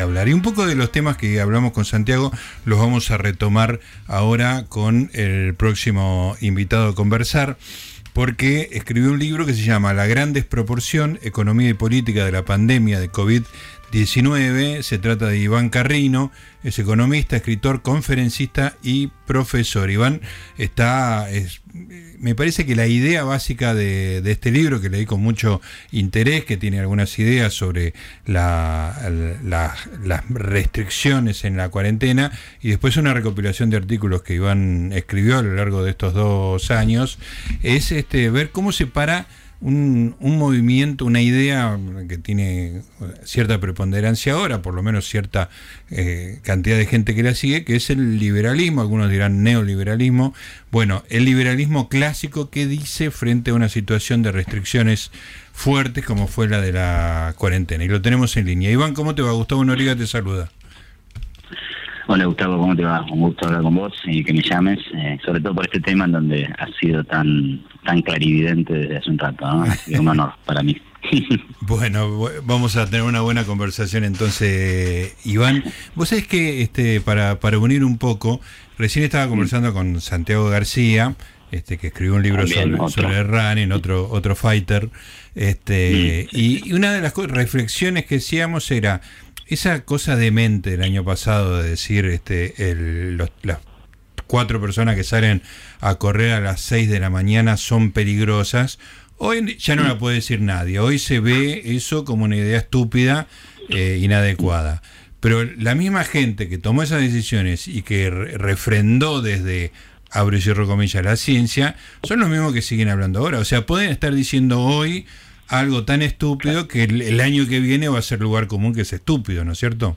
hablar. Y un poco de los temas que hablamos con Santiago los vamos a retomar ahora con el próximo invitado a conversar porque escribió un libro que se llama La gran desproporción, economía y política de la pandemia de COVID-19. Se trata de Iván Carrino, es economista, escritor, conferencista y profesor. Iván está, me parece que la idea básica de, este libro, que leí con mucho interés, que tiene algunas ideas sobre las restricciones en la cuarentena, y después una recopilación de artículos que Iván escribió a lo largo de estos dos años, es este, ver cómo se para un, movimiento, una idea que tiene cierta preponderancia ahora, por lo menos cierta eh, cantidad de gente que la sigue, que es el liberalismo, algunos dirán neoliberalismo. Bueno, el liberalismo clásico que dice frente a una situación de restricciones fuertes como fue la de la cuarentena. Y lo tenemos en línea. Iván, ¿cómo te va? Gustavo Noriga te saluda. Hola Gustavo, ¿cómo te va? Un gusto hablar con vos y que me llames, eh, sobre todo por este tema en donde has sido tan tan clarividente desde hace un rato, ¿no? Es un honor para mí. Bueno, vamos a tener una buena conversación entonces, Iván. Vos sabés que este, para, para unir un poco, recién estaba conversando con Santiago García, este, que escribió un libro sobre, sobre running, otro, otro fighter, este, y, una de las reflexiones que hacíamos era esa cosa de mente del año pasado de decir este, el, las cuatro personas que salen a correr a las 6 de la mañana son peligrosas. Hoy ya no la puede decir nadie. Hoy se ve eso como una idea estúpida, eh, inadecuada. Pero la misma gente que tomó esas decisiones y que refrendó desde, abro y cierro comillas, la ciencia, son los mismos que siguen hablando ahora. O sea, pueden estar diciendo hoy algo tan estúpido que el, año que viene va a ser lugar común que es estúpido, ¿no es cierto?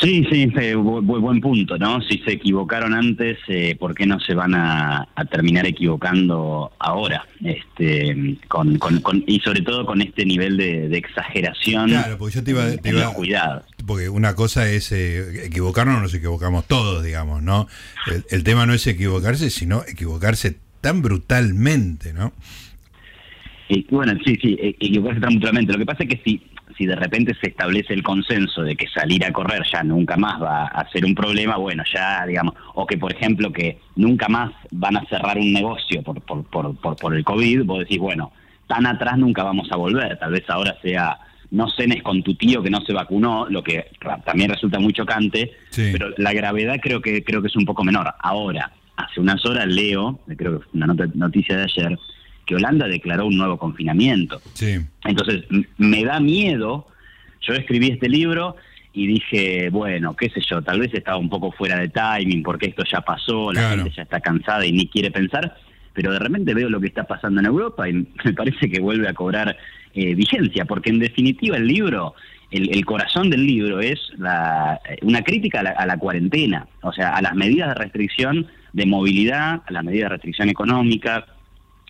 Sí, sí, eh, buen punto, ¿no? Si se equivocaron antes, eh, ¿por qué no se van a, terminar equivocando ahora? Este, con, y sobre todo con este nivel de, exageración. Claro, porque yo te iba, te iba cuidado. Porque una cosa es eh, equivocarnos, nos equivocamos todos, digamos, ¿no? El, tema no es equivocarse, sino equivocarse tan brutalmente, ¿no? Bueno, sí, sí, equivocarse tan brutalmente. Lo que pasa es que si si de repente se establece el consenso de que salir a correr ya nunca más va a ser un problema, bueno, ya digamos, o que por ejemplo que nunca más van a cerrar un negocio por, por, por, por, el COVID, vos decís, bueno, tan atrás nunca vamos a volver, tal vez ahora sea no cenes con tu tío que no se vacunó, lo que también resulta muy chocante, pero la gravedad creo que creo que es un poco menor. Ahora, hace unas horas leo, creo que fue una noticia de ayer, que Holanda declaró un nuevo confinamiento. Sí. Entonces, me da miedo. Yo escribí este libro y dije, bueno, qué sé yo, tal vez estaba un poco fuera de timing porque esto ya pasó, la gente ya está cansada y ni quiere pensar, pero de repente veo lo que está pasando en Europa y me parece que vuelve a cobrar eh, vigencia, porque en definitiva el libro, el, corazón del libro es la, una crítica a la, a la cuarentena, o sea, a las medidas de restricción de movilidad, a las medidas de restricción económica,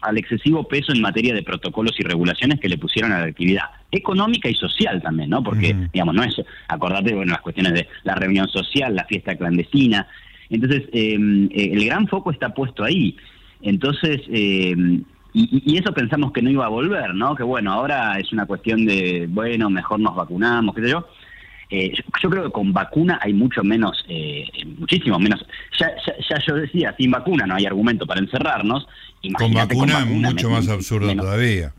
al excesivo peso en materia de protocolos y regulaciones que le pusieron a la actividad económica y social también, ¿no? Porque, digamos, no es, acordate, bueno, las cuestiones de la reunión social, la fiesta clandestina. Entonces, em, eh, el gran foco está puesto ahí. Entonces, em, y, eso pensamos que no iba a volver, ¿no? Que bueno, ahora es una cuestión de, bueno, mejor nos vacunamos, qué sé yo. Eh, yo, creo que con vacuna hay mucho menos, eh, muchísimo menos. Ya, ya, yo decía, sin vacuna no hay argumento para encerrarnos. con vacuna, es mucho más absurdo todavía.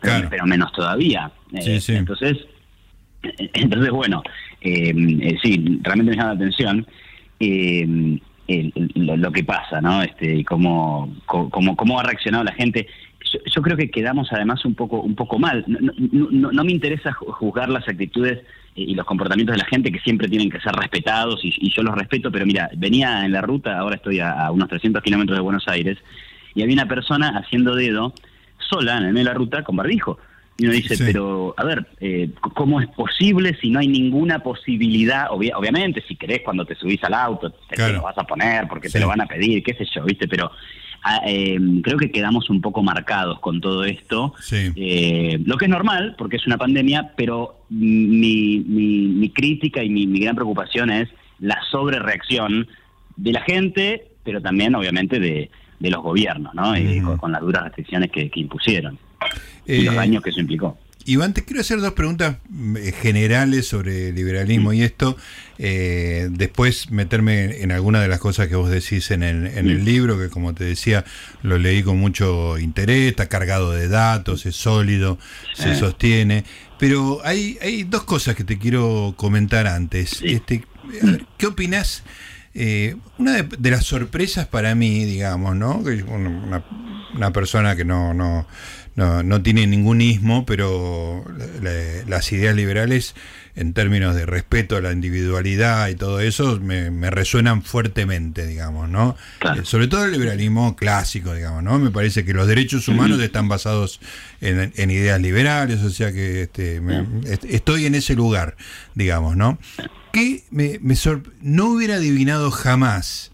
Claro. Pero, menos todavía. Eh, entonces, entonces bueno, sí, realmente me llama la atención. lo, que pasa, ¿no? Este, y cómo, cómo, cómo ha reaccionado la gente. Yo, creo que quedamos además un poco, un poco mal. No, no, no me interesa juzgar las actitudes y los comportamientos de la gente que siempre tienen que ser respetados y, yo los respeto, pero mira, venía en la ruta, ahora estoy a, unos 300 kilómetros de Buenos Aires, y había una persona haciendo dedo sola en la ruta con barbijo. Y uno dice, pero a ver, eh, ¿cómo es posible si no hay ninguna posibilidad? obviamente, si querés cuando te subís al auto, te, lo vas a poner porque te lo van a pedir, qué sé yo, ¿viste? Pero eh, creo que quedamos un poco marcados con todo esto, eh, lo que es normal, porque es una pandemia, pero mi, mi, crítica y mi, gran preocupación es la sobrereacción de la gente, pero también obviamente de, los gobiernos, ¿no? con, las duras restricciones que, impusieron y los daños que eso implicó. Iván, te quiero hacer dos preguntas eh, generales sobre liberalismo y esto. Eh, después meterme en alguna de las cosas que vos decís en el, en el libro, que como te decía, lo leí con mucho interés, está cargado de datos, es sólido, se sostiene. Pero hay, hay dos cosas que te quiero comentar antes. Este, ¿Qué opinas? Eh, una de, las sorpresas para mí, digamos, ¿no? Una, una persona que no, no, no, no tiene ningún ismo, pero las ideas liberales en términos de respeto a la individualidad y todo eso me, resuenan fuertemente, digamos, ¿no? Eh, sobre todo el liberalismo clásico, digamos, ¿no? Me parece que los derechos humanos están basados en, ideas liberales, o sea que este, estoy en ese lugar, digamos, ¿no? Que me, me no hubiera adivinado jamás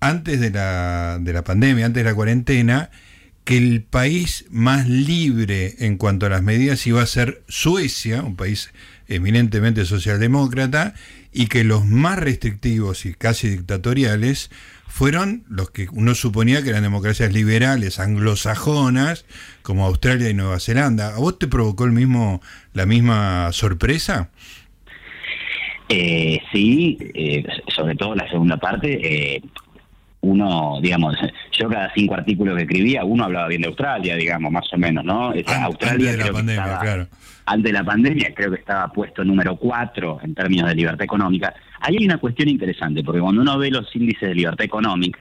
antes de la, de la pandemia, antes de la cuarentena, que el país más libre en cuanto a las medidas iba a ser Suecia, un país eminentemente socialdemócrata, y que los más restrictivos y casi dictatoriales fueron los que uno suponía que eran democracias liberales anglosajonas, como Australia y Nueva Zelanda. ¿A vos te provocó el mismo, la misma sorpresa? Eh, sí, eh, sobre todo la segunda parte. Eh, uno, digamos, yo cada cinco artículos que escribía, uno hablaba bien de Australia, digamos, más o menos, ¿no? Australia antes de la pandemia, claro. Antes de la pandemia creo que estaba puesto número cuatro en términos de libertad económica. Ahí hay una cuestión interesante, porque cuando uno ve los índices de libertad económica,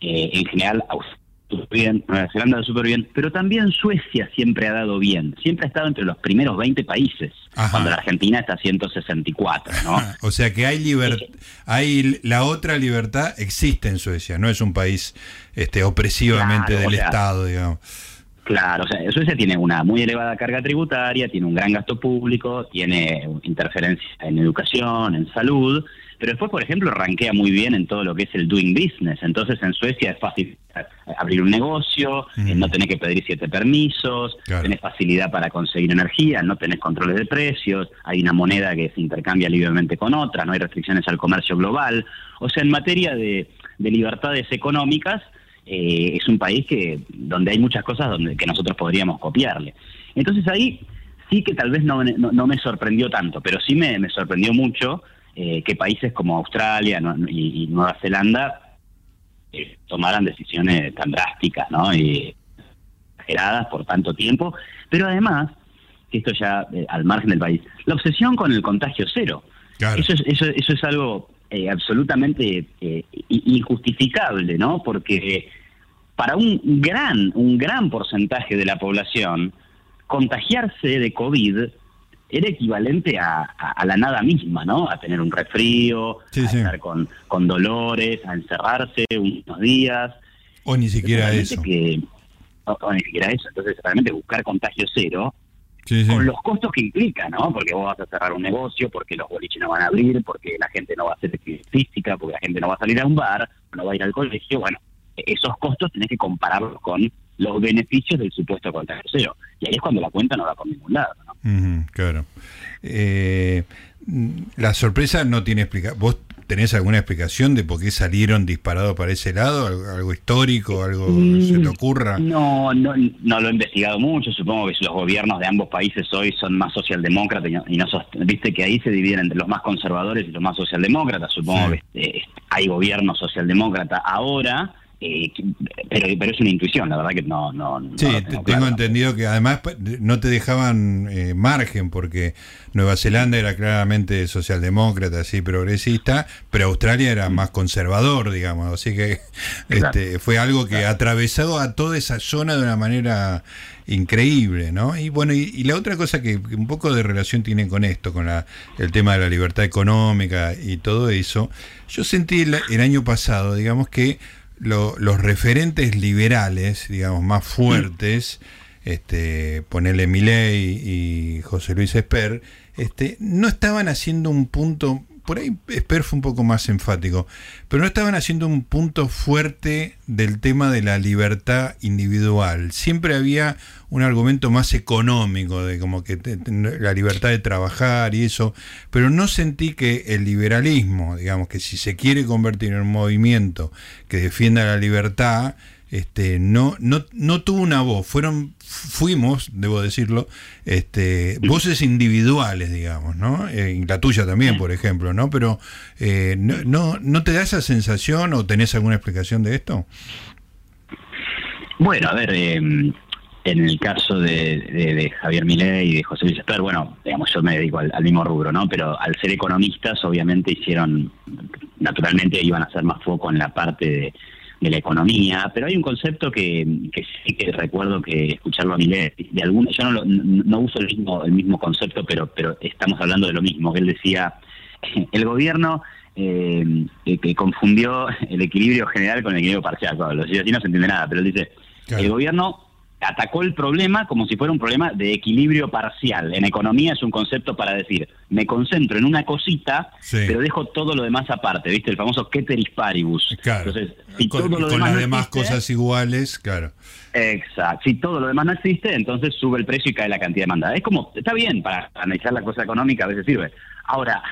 eh, en general súper bien, Nueva Zelanda súper bien, pero también Suecia siempre ha dado bien, siempre ha estado entre los primeros 20 países, cuando la Argentina está a 164, ¿no? o sea que hay libertad, hay la otra libertad existe en Suecia, no es un país este opresivamente del Estado, digamos. Claro, o sea, Suecia tiene una muy elevada carga tributaria, tiene un gran gasto público, tiene interferencia en educación, en salud, pero después, por ejemplo, rankea muy bien en todo lo que es el doing business. Entonces, en Suecia es fácil abrir un negocio, eh, no tenés que pedir siete permisos, tenés facilidad para conseguir energía, no tenés controles de precios, hay una moneda que se intercambia libremente con otra, no hay restricciones al comercio global. O sea, en materia de, libertades económicas, eh, es un país que donde hay muchas cosas donde que nosotros podríamos copiarle. Entonces ahí sí que tal vez no, no, me sorprendió tanto, pero sí me, me sorprendió mucho eh, que países como Australia y, Nueva Zelanda eh, tomaran decisiones tan drásticas, ¿no? Y exageradas por tanto tiempo, pero además, que esto ya eh, al margen del país, la obsesión con el contagio cero. Eso, es, eso, eso es algo absolutamente injustificable, ¿no? Porque para un gran, un gran porcentaje de la población, contagiarse de COVID era equivalente a, la nada misma, ¿no? A tener un resfrío, a estar con, con dolores, a encerrarse unos días. O ni siquiera eso. o, ni siquiera eso. Entonces, realmente buscar contagio cero, con los costos que implica, ¿no? Porque vos vas a cerrar un negocio, porque los boliches no van a abrir, porque la gente no va a hacer física, porque la gente no va a salir a un bar, no va a ir al colegio. Bueno, esos costos tenés que compararlos con los beneficios del supuesto contagio cero. Y ahí es cuando la cuenta no va por ningún lado. ¿No? claro. Eh, la sorpresa no tiene explicación. ¿Vos tenés alguna explicación de por qué salieron disparados para ese lado? ¿Algo, histórico? ¿Algo se te ocurra? No, no, no lo he investigado mucho. Supongo que los gobiernos de ambos países hoy son más socialdemócratas y no, viste que ahí se dividen entre los más conservadores y los más socialdemócratas. Supongo que eh, hay gobiernos socialdemócratas ahora eh, pero, pero es una intuición, la verdad que no. no, sí, tengo, entendido que además no te dejaban eh, margen porque Nueva Zelanda era claramente socialdemócrata, así progresista, pero Australia era más conservador, digamos. Así que este, fue algo que atravesó a toda esa zona de una manera increíble, ¿no? Y bueno, y, la otra cosa que, un poco de relación tiene con esto, con la, el tema de la libertad económica y todo eso, yo sentí el año pasado, digamos que los referentes liberales, digamos, más fuertes, este, ponerle Milei y José Luis Esper, este, no estaban haciendo un punto por ahí Esper fue un poco más enfático, pero no estaban haciendo un punto fuerte del tema de la libertad individual. Siempre había un argumento más económico, de como que la libertad de trabajar y eso, pero no sentí que el liberalismo, digamos que si se quiere convertir en un movimiento que defienda la libertad, este, no, no, no tuvo una voz, fueron, fuimos, debo decirlo, este, voces individuales, digamos, ¿no? Eh, la tuya también, por ejemplo, ¿no? Pero eh, no, no, te da esa sensación o tenés alguna explicación de esto? Bueno, a ver, em, en el caso de, Javier Milei y de José Luis Esper, bueno, digamos, yo me dedico al, mismo rubro, ¿no? Pero al ser economistas, obviamente hicieron, naturalmente iban a hacer más foco en la parte de, la economía, pero hay un concepto que, sí que recuerdo que escucharlo a Milei, de algún, yo no, no uso el mismo, el mismo concepto, pero, pero estamos hablando de lo mismo, que él decía, el gobierno eh, que confundió el equilibrio general con el equilibrio parcial, claro, los así no se entiende nada, pero él dice, el gobierno atacó el problema como si fuera un problema de equilibrio parcial. En economía es un concepto para decir, me concentro en una cosita, pero dejo todo lo demás aparte, ¿viste? El famoso ceteris paribus. Claro. Entonces, si con, todo lo demás las demás cosas iguales, claro. Exacto. Si todo lo demás no existe, entonces sube el precio y cae la cantidad demandada. Es como, está bien, para analizar la cosa económica a veces sirve. Ahora,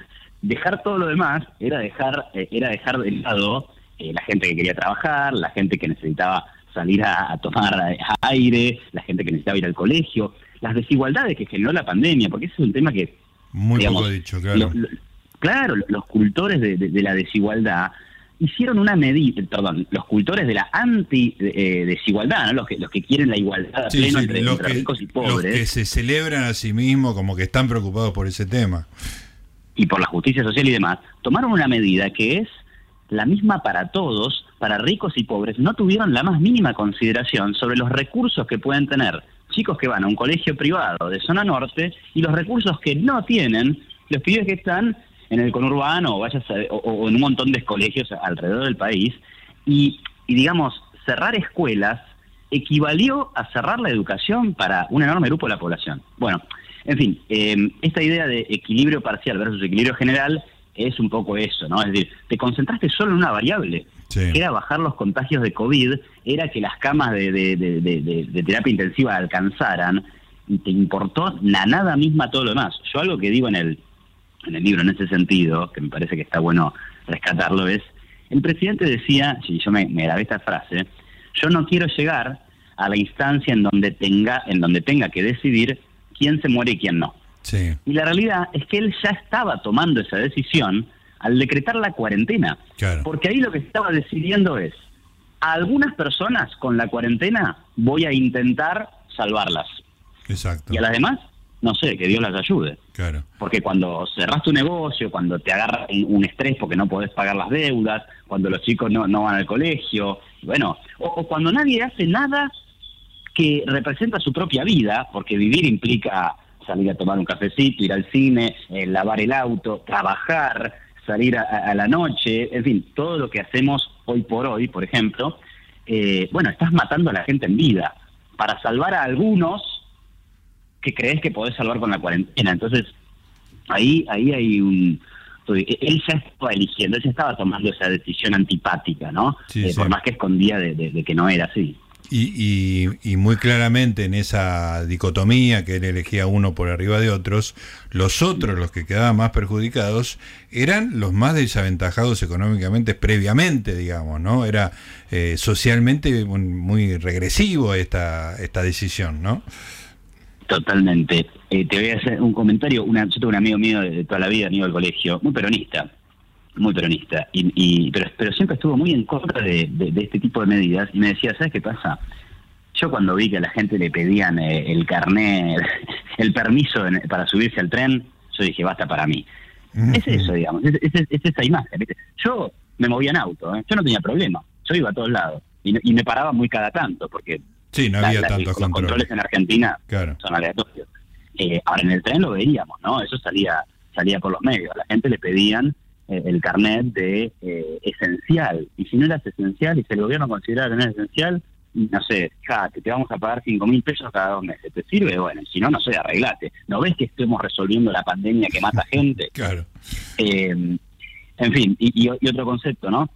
dejar todo lo demás era dejar, eh, era dejar de lado eh, la gente que quería trabajar, la gente que necesitaba salir a, tomar aire, la gente que necesitaba ir al colegio, las desigualdades que generó la pandemia, porque ese es un tema que... Muy poco dicho, claro. claro, los cultores de, la desigualdad hicieron una medida, perdón, los cultores de la anti-desigualdad, ¿no? los, que, los que quieren la igualdad plena entre, ricos y pobres. Los que se celebran a sí mismos como que están preocupados por ese tema. Y por la justicia social y demás, tomaron una medida que es la misma para todos, para ricos y pobres, no tuvieron la más mínima consideración sobre los recursos que pueden tener chicos que van a un colegio privado de zona norte y los recursos que no tienen los pibes que están en el conurbano o, vayas o, en un montón de colegios alrededor del país y, digamos, cerrar escuelas equivalió a cerrar la educación para un enorme grupo de la población. Bueno, en fin, eh, esta idea de equilibrio parcial versus equilibrio general es un poco eso, ¿no? Es decir, te concentraste solo en una variable, que era bajar los contagios de COVID, era que las camas de, de, terapia intensiva alcanzaran, y te importó la nada misma todo lo demás. Yo algo que digo en el, en el libro en ese sentido, que me parece que está bueno rescatarlo, es, el presidente decía, si yo me, me grabé esta frase, yo no quiero llegar a la instancia en donde tenga, en donde tenga que decidir quién se muere y quién no. Y la realidad es que él ya estaba tomando esa decisión al decretar la cuarentena. Porque ahí lo que estaba decidiendo es, a algunas personas con la cuarentena voy a intentar salvarlas. Exacto. Y a las demás, no sé, que Dios las ayude. Claro. Porque cuando cerras tu negocio, cuando te agarra un estrés porque no podés pagar las deudas, cuando los chicos no, no van al colegio, bueno, o cuando nadie hace nada que representa su propia vida, porque vivir implica salir a tomar un cafecito, ir al cine, eh, lavar el auto, trabajar, salir a, la noche, en fin, todo lo que hacemos hoy por hoy, por ejemplo, eh, bueno, estás matando a la gente en vida para salvar a algunos que crees que podés salvar con la cuarentena. Entonces, ahí, ahí hay un... Él ya estaba eligiendo, él ya estaba tomando esa decisión antipática, ¿no? Eh, por más que escondía de que no era así. Y, y, muy claramente en esa dicotomía que él elegía uno por arriba de otros, los otros, los que quedaban más perjudicados, eran los más desaventajados económicamente previamente, digamos, ¿no? Era eh, socialmente muy, regresivo esta, esta decisión, ¿no? Totalmente. Eh, te voy a hacer un comentario. Una, yo tengo un amigo mío de toda la vida, amigo del colegio, muy peronista muy peronista, y, pero, pero siempre estuvo muy en contra de, este tipo de medidas y me decía, ¿sabes qué pasa? Yo cuando vi que a la gente le pedían eh, el carnet, el permiso para subirse al tren, yo dije, basta para mí. Es eso, digamos, es, esa imagen. Yo me movía en auto, ¿eh? yo no tenía problema, yo iba a todos lados y, me paraba muy cada tanto, porque sí, no había tantos los controles en Argentina son aleatorios. Eh, ahora en el tren lo veíamos, ¿no? Eso salía salía por los medios. A la gente le pedían eh, el carnet de eh, esencial. Y si no eras esencial y si el gobierno considera que no esencial, no sé, fíjate, te vamos a pagar cinco mil pesos cada dos meses. ¿Te sirve? Bueno, si no, no sé, arreglate. ¿No ves que estemos resolviendo la pandemia que mata gente? claro. Eh, en fin, y, otro concepto, ¿no?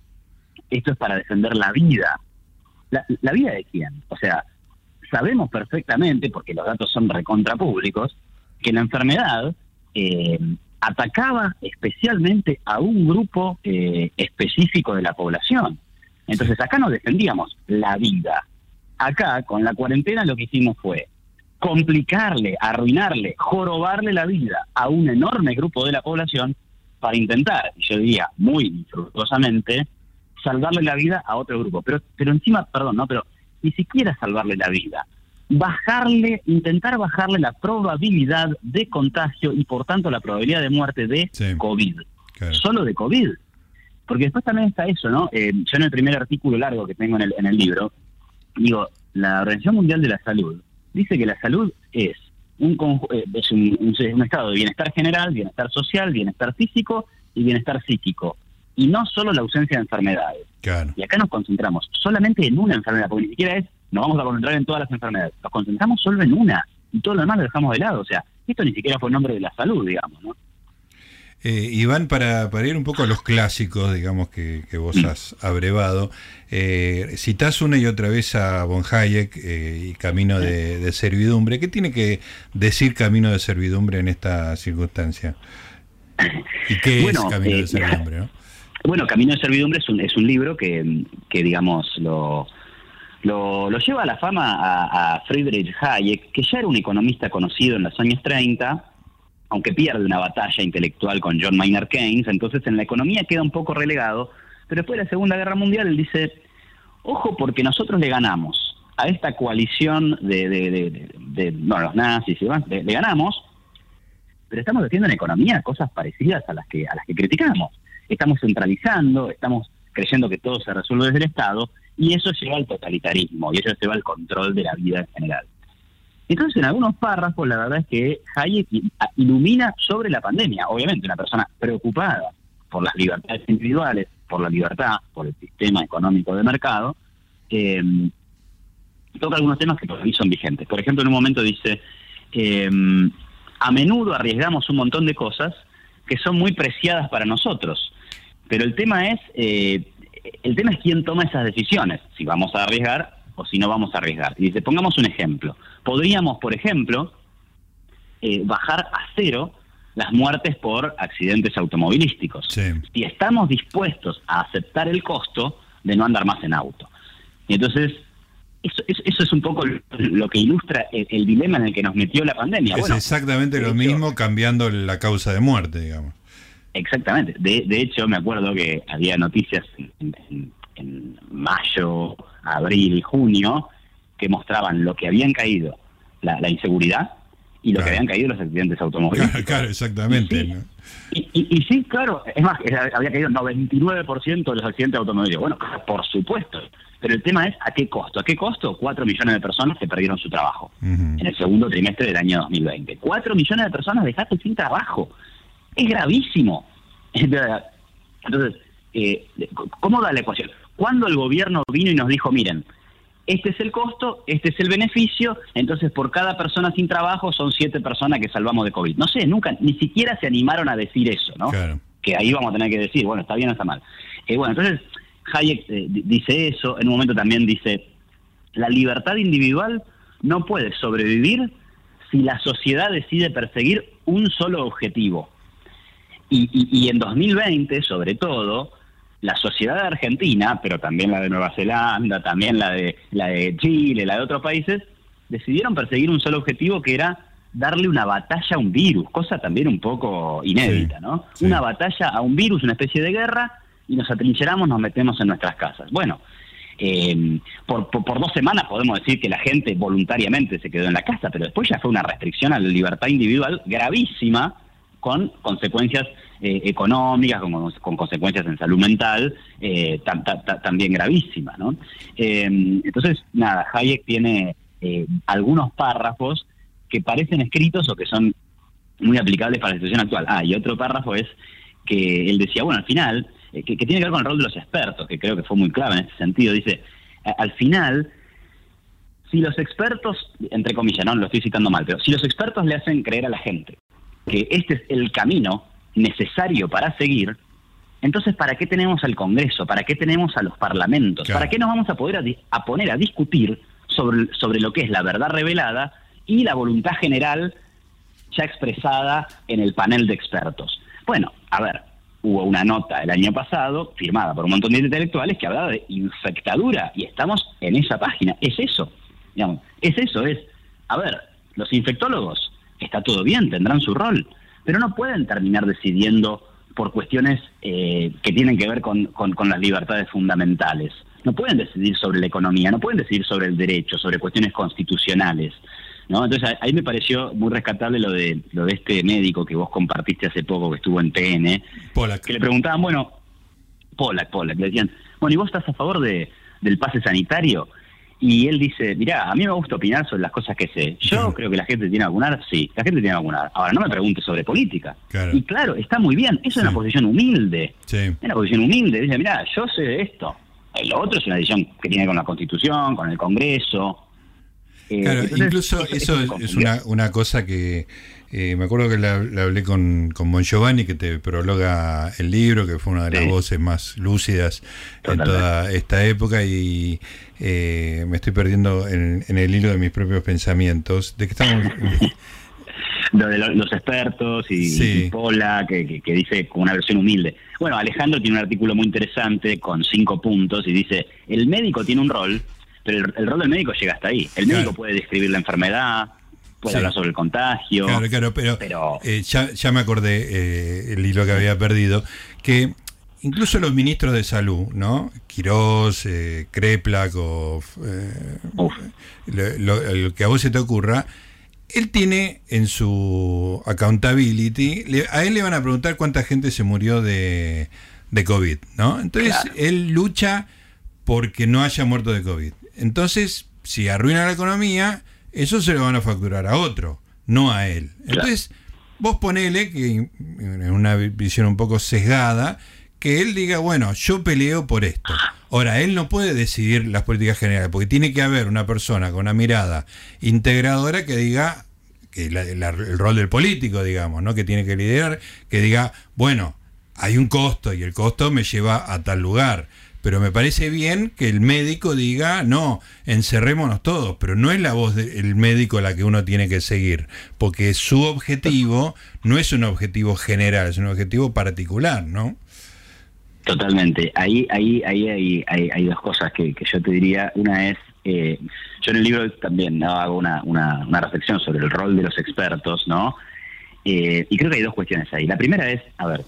Esto es para defender la vida. La, ¿La vida de quién? O sea, sabemos perfectamente, porque los datos son recontra públicos, que la enfermedad eh, atacaba especialmente a un grupo eh, específico de la población. Entonces acá no defendíamos la vida. Acá, con la cuarentena, lo que hicimos fue complicarle, arruinarle, jorobarle la vida a un enorme grupo de la población para intentar, yo diría muy infructuosamente, salvarle la vida a otro grupo. Pero, pero encima, perdón, no, pero ni siquiera salvarle la vida. Bajarle, intentar bajarle la probabilidad de contagio y por tanto la probabilidad de muerte de COVID. Solo de COVID. Porque después también está eso, ¿no? Eh, yo en el primer artículo largo que tengo en el, en el libro, digo, la Organización Mundial de la Salud dice que la salud es un, eh, es un, estado de bienestar general, bienestar social, bienestar físico y bienestar psíquico. Y no solo la ausencia de enfermedades. Y acá nos concentramos solamente en una enfermedad, porque ni siquiera es, nos vamos a concentrar en todas las enfermedades. Nos concentramos solo en una y todo lo demás lo dejamos de lado. O sea, esto ni siquiera fue el nombre de la salud, digamos, ¿no? Eh, Iván, para, para, ir un poco a los clásicos, digamos, que, vos mm. has abrevado, eh, citás una y otra vez a von Hayek eh, y Camino de, Servidumbre. ¿Qué tiene que decir Camino de Servidumbre en esta circunstancia? ¿Y qué es Camino de Servidumbre? Bueno, Camino de Servidumbre es un, es un libro que, que digamos, lo, lo, lleva a la fama a, Friedrich Hayek, que ya era un economista conocido en los años 30 aunque pierde una batalla intelectual con John Maynard Keynes, entonces en la economía queda un poco relegado, pero después de la Segunda Guerra Mundial él dice, ojo porque nosotros le ganamos a esta coalición de, de, los nazis y demás, le, ganamos, pero estamos haciendo en economía cosas parecidas a las que a las que criticamos. Estamos centralizando, estamos creyendo que todo se resuelve desde el Estado y eso lleva al totalitarismo y eso lleva al control de la vida en general. Entonces, en algunos párrafos, la verdad es que Hayek ilumina sobre la pandemia. Obviamente, una persona preocupada por las libertades individuales, por la libertad, por el sistema económico de mercado, eh, toca algunos temas que todavía son vigentes. Por ejemplo, en un momento dice, eh, a menudo arriesgamos un montón de cosas que son muy preciadas para nosotros, pero el tema es, eh, el tema es quién toma esas decisiones, si vamos a arriesgar o si no vamos a arriesgar. Y dice, pongamos un ejemplo. Podríamos, por ejemplo, eh, bajar a cero las muertes por accidentes automovilísticos. Si estamos dispuestos a aceptar el costo de no andar más en auto. Y entonces, eso, es un poco lo que ilustra el, dilema en el que nos metió la pandemia. Es exactamente lo mismo cambiando la causa de muerte, digamos. Exactamente. De, hecho, me acuerdo que había noticias en, en mayo, abril, junio, que mostraban lo que habían caído la, inseguridad y lo que habían caído los accidentes automovilísticos. Claro, exactamente. Y sí, claro, es más, había caído el 99% de los accidentes automovilísticos. Bueno, por supuesto. Pero el tema es a qué costo. ¿A qué costo? Cuatro millones de personas que perdieron su trabajo en el segundo trimestre del año 2020. Cuatro millones de personas dejaste sin trabajo. Es gravísimo. Entonces, eh, ¿cómo da la ecuación? Cuando el gobierno vino y nos dijo, miren, este es el costo, este es el beneficio, entonces por cada persona sin trabajo son siete personas que salvamos de COVID. No sé, nunca, ni siquiera se animaron a decir eso, ¿no? Que ahí vamos a tener que decir, bueno, está bien o está mal. Eh, bueno, entonces Hayek eh, dice eso, en un momento también dice, la libertad individual no puede sobrevivir si la sociedad decide perseguir un solo objetivo. Y, y en 2020, sobre todo, la sociedad argentina, pero también la de Nueva Zelanda, también la de, la de Chile, la de otros países, decidieron perseguir un solo objetivo que era darle una batalla a un virus, cosa también un poco inédita, ¿no? Una batalla a un virus, una especie de guerra, y nos atrincheramos, nos metemos en nuestras casas. Bueno, eh, por, por, dos semanas podemos decir que la gente voluntariamente se quedó en la casa, pero después ya fue una restricción a la libertad individual gravísima, con consecuencias eh, económicas, con, consecuencias en salud mental eh, también gravísimas. ¿no? Em, entonces, nada, Hayek tiene eh, algunos párrafos que parecen escritos o que son muy aplicables para la situación actual. Ah, y otro párrafo es que él decía, bueno, al final, que, que, tiene que ver con el rol de los expertos, que creo que fue muy clave en ese sentido, dice, al final, si los expertos, entre comillas, no lo estoy citando mal, pero si los expertos le hacen creer a la gente que este es el camino necesario para seguir, entonces ¿para qué tenemos al Congreso? ¿Para qué tenemos a los parlamentos? ¿Para qué nos vamos a poder a, poner a discutir sobre, sobre lo que es la verdad revelada y la voluntad general ya expresada en el panel de expertos? Bueno, a ver, hubo una nota el año pasado, firmada por un montón de intelectuales, que hablaba de infectadura, y estamos en esa página. Es eso, digamos, es eso, es, a ver, los infectólogos, está todo bien, tendrán su rol, pero no pueden terminar decidiendo por cuestiones eh, que tienen que ver con, con las libertades fundamentales. No pueden decidir sobre la economía, no pueden decidir sobre el derecho, sobre cuestiones constitucionales. ¿no? Entonces ahí me pareció muy rescatable lo de lo de este médico que vos compartiste hace poco que estuvo en TN, que le preguntaban, bueno, Polak, Polak, le decían, bueno, ¿y vos estás a favor de, del pase sanitario? Y él dice, mirá, a mí me gusta opinar sobre las cosas que sé. Yo creo que la gente tiene que vacunar, sí, la gente tiene que vacunar. Ahora, no me pregunte sobre política. Y claro, está muy bien, eso es una posición humilde. Es una posición humilde, dice, mirá, yo sé de esto. Lo otro es una decisión que tiene con la Constitución, con el Congreso, eh, claro, incluso eso, es, una, una, cosa que eh, me acuerdo que la, hablé con, con Bon Giovanni, que te prologa el libro, que fue una de las voces más lúcidas en toda esta época, y eh, me estoy perdiendo en, el hilo de mis propios pensamientos. ¿De qué estamos? Lo de los expertos y, Pola, que, que, dice con una versión humilde. Bueno, Alejandro tiene un artículo muy interesante con cinco puntos y dice, el médico tiene un rol pero el, rol del médico llega hasta ahí. El médico puede describir la enfermedad, puede hablar sobre el contagio. Claro, claro, pero, eh, ya, me acordé eh, el hilo que había perdido, que incluso los ministros de salud, ¿no? Quirós, eh, Kreplak o lo, que a vos se te ocurra, él tiene en su accountability, a él le van a preguntar cuánta gente se murió de, de COVID, ¿no? Entonces él lucha porque no haya muerto de COVID. Entonces, si arruina la economía, eso se lo van a facturar a otro, no a él. Entonces, vos ponele que en una visión un poco sesgada, que él diga, bueno, yo peleo por esto. Ahora, él no puede decidir las políticas generales, porque tiene que haber una persona con una mirada integradora que diga, que el rol del político, digamos, ¿no? que tiene que liderar, que diga, bueno, hay un costo y el costo me lleva a tal lugar pero me parece bien que el médico diga, no, encerrémonos todos, pero no es la voz del médico la que uno tiene que seguir, porque su objetivo no es un objetivo general, es un objetivo particular, ¿no? Totalmente. Ahí, ahí, ahí, hay, hay, dos cosas que, yo te diría. Una es, eh, yo en el libro también hago una, una, una, reflexión sobre el rol de los expertos, ¿no? Eh, y creo que hay dos cuestiones ahí. La primera es, a ver,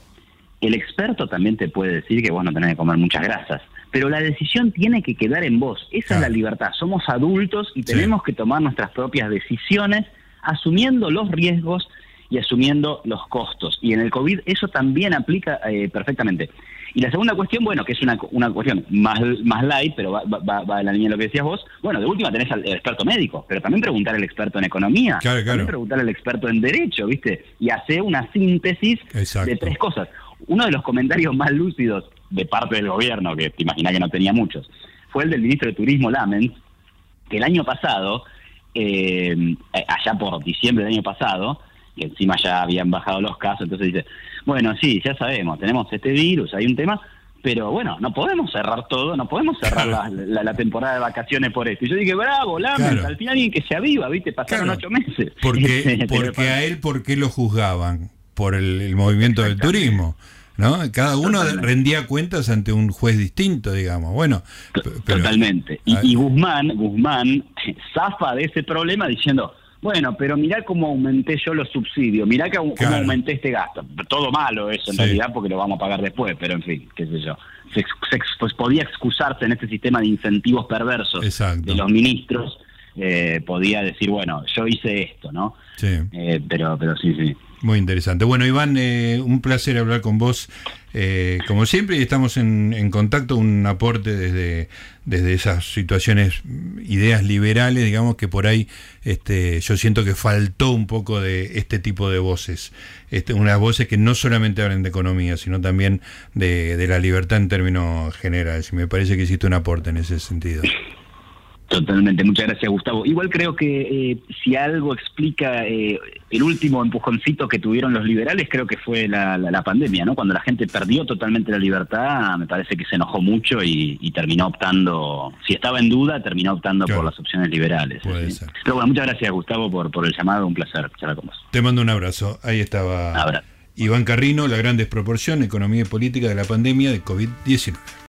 el experto también te puede decir que vos no tenés que comer muchas grasas, pero la decisión tiene que quedar en vos. Esa es la libertad. Somos adultos y tenemos que tomar nuestras propias decisiones asumiendo los riesgos y asumiendo los costos. Y en el COVID eso también aplica eh, perfectamente. Y la segunda cuestión, bueno, que es una, una cuestión más, más light, pero va, va, va, en la línea de lo que decías vos, bueno, de última tenés al experto médico, pero también preguntar al experto en economía, también preguntar al experto en derecho, ¿viste? Y hacer una síntesis de tres cosas uno de los comentarios más lúcidos de parte del gobierno, que te imaginas que no tenía muchos, fue el del ministro de Turismo Lamens, que el año pasado, eh, allá por diciembre del año pasado, que encima ya habían bajado los casos, entonces dice, bueno, sí, ya sabemos, tenemos este virus, hay un tema, pero bueno, no podemos cerrar todo, no podemos cerrar la, temporada de vacaciones por esto. Y yo dije, bravo, Lamens, al final alguien que se aviva, ¿viste? Pasaron ocho meses. Porque, porque a él, ¿por qué lo juzgaban? Por el, movimiento del turismo. ¿no? Cada uno rendía cuentas ante un juez distinto, digamos. Bueno, totalmente. Y, Guzmán, Guzmán zafa de ese problema diciendo, bueno, pero mirá cómo aumenté yo los subsidios, mirá cómo aumenté este gasto. Todo malo eso en realidad porque lo vamos a pagar después, pero en fin, qué sé yo. Se, pues podía excusarse en este sistema de incentivos perversos de los ministros, eh, podía decir, bueno, yo hice esto, ¿no? Sí. Eh, pero, pero sí, sí. Muy interesante. Bueno, Iván, eh, un placer hablar con vos, eh, como siempre, y estamos en, contacto, un aporte desde, desde esas situaciones, ideas liberales, digamos, que por ahí este, yo siento que faltó un poco de este tipo de voces, este, unas voces que no solamente hablan de economía, sino también de, de la libertad en términos generales, y me parece que hiciste un aporte en ese sentido. Totalmente, muchas gracias Gustavo. Igual creo que eh, si algo explica eh, el último empujoncito que tuvieron los liberales, creo que fue la, la, pandemia, ¿no? Cuando la gente perdió totalmente la libertad, me parece que se enojó mucho y, terminó optando, si estaba en duda, terminó optando por las opciones liberales. Pero bueno, muchas gracias Gustavo por, por el llamado, un placer charlar con vos. Te mando un abrazo, ahí estaba. Iván Carrino, La gran desproporción, economía y política de la pandemia de COVID-19.